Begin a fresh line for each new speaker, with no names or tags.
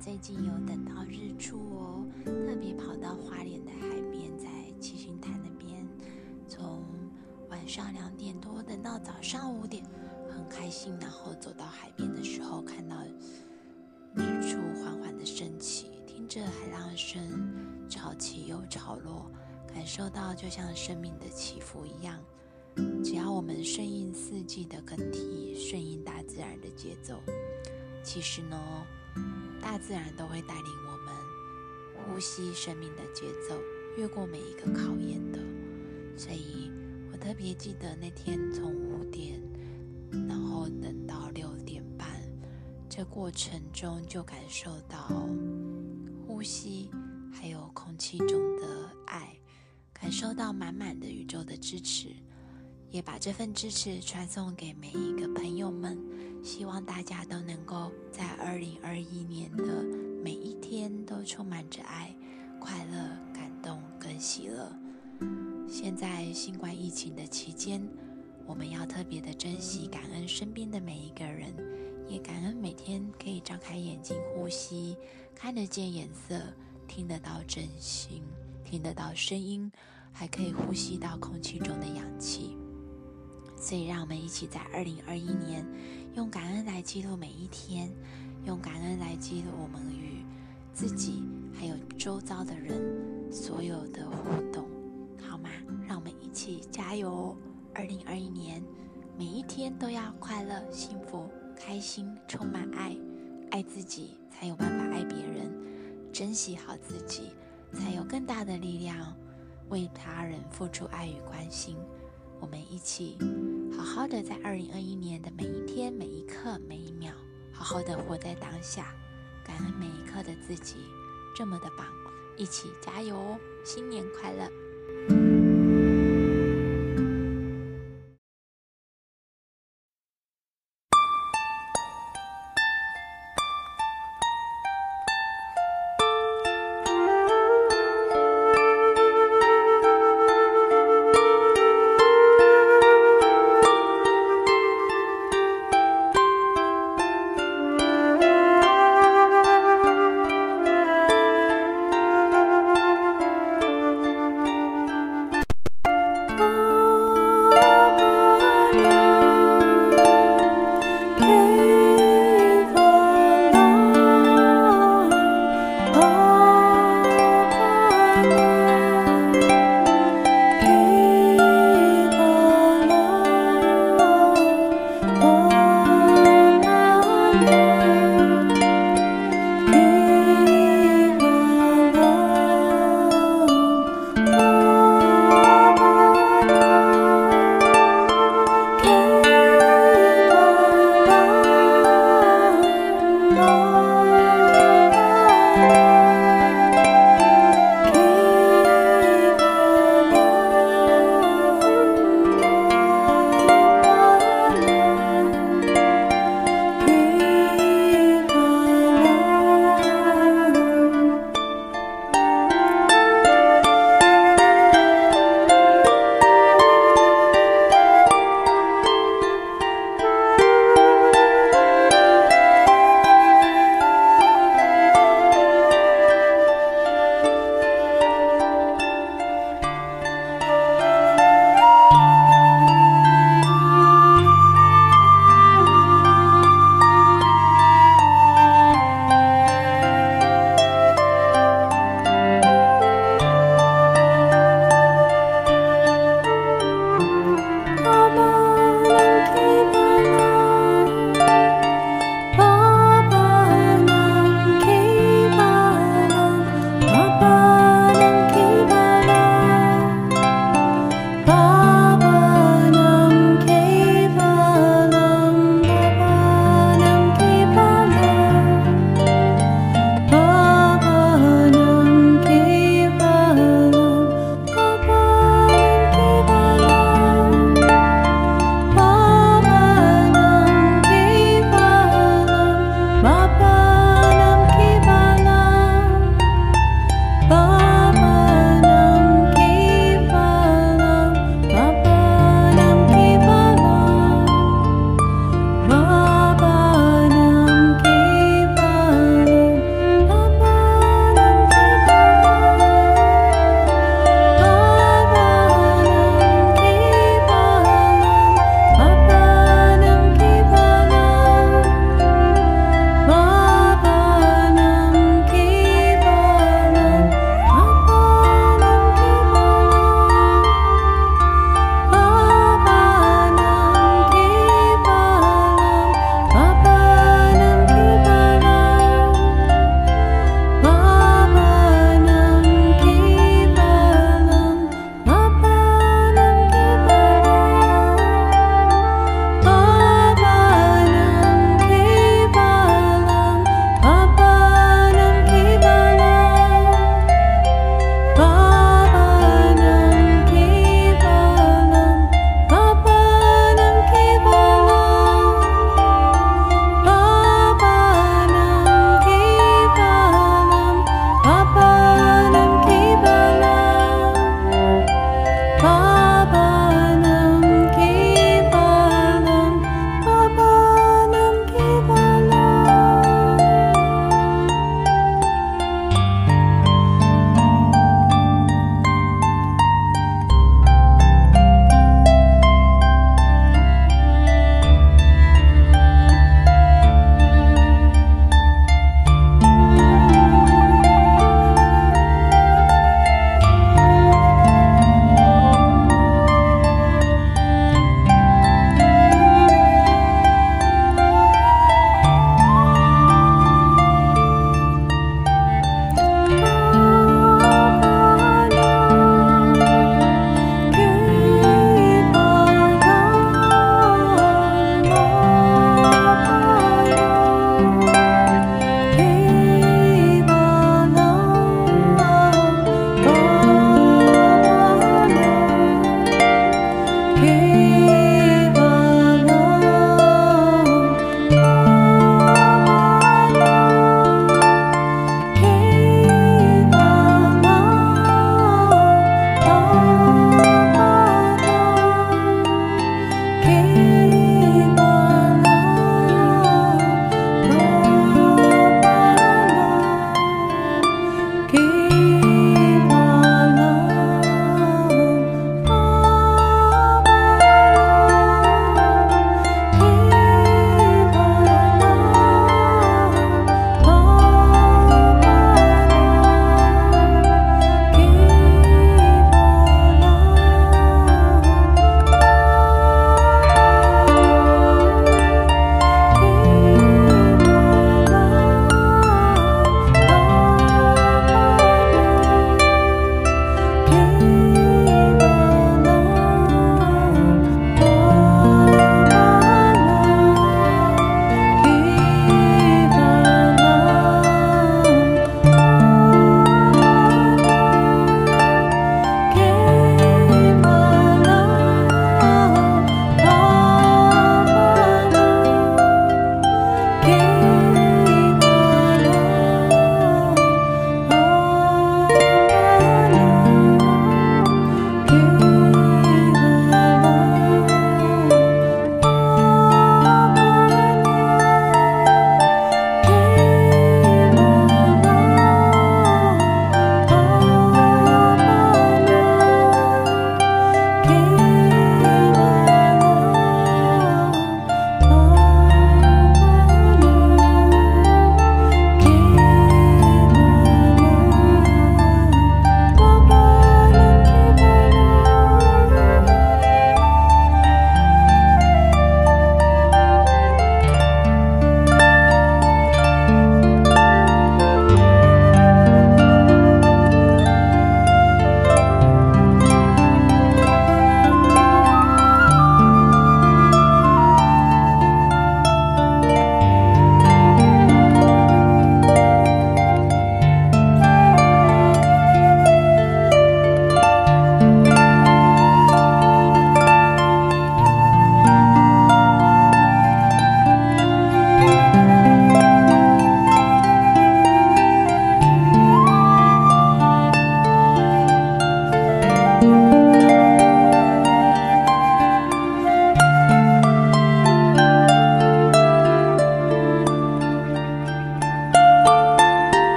最近有等到日出哦，特别跑到花莲的海边，在七星潭那边，从晚上两点多等到早上五点，很开心。然后走到海边的时候，看到日出缓缓的升起，听着海浪声，潮起又潮落，感受到就像生命的起伏一样。只要我们顺应四季的更替，顺应大自然的节奏，其实呢，大自然都会带领我们呼吸生命的节奏，越过每一个考验的。所以我特别记得那天从五点，然后等到六点半，这过程中就感受到呼吸，还有空气中的爱，感受到满满的宇宙的支持。也把这份支持传送给每一个朋友们，希望大家都能够在二零二一年的每一天都充满着爱、快乐、感动跟喜乐。现在新冠疫情的期间，我们要特别的珍惜、感恩身边的每一个人，也感恩每天可以张开眼睛呼吸、看得见颜色、听得到真心、听得到声音，还可以呼吸到空气中的氧气。所以，让我们一起在二零二一年，用感恩来记录每一天，用感恩来记录我们与自己还有周遭的人所有的互动，好吗？让我们一起加油哦！二零二一年，每一天都要快乐、幸福、开心，充满爱，爱自己才有办法爱别人，珍惜好自己，才有更大的力量为他人付出爱与关心。我们一起好好的在二零二一年的每一天、每一刻、每一秒，好好的活在当下，感恩每一刻的自己，这么的棒，一起加油哦！新年快乐！Música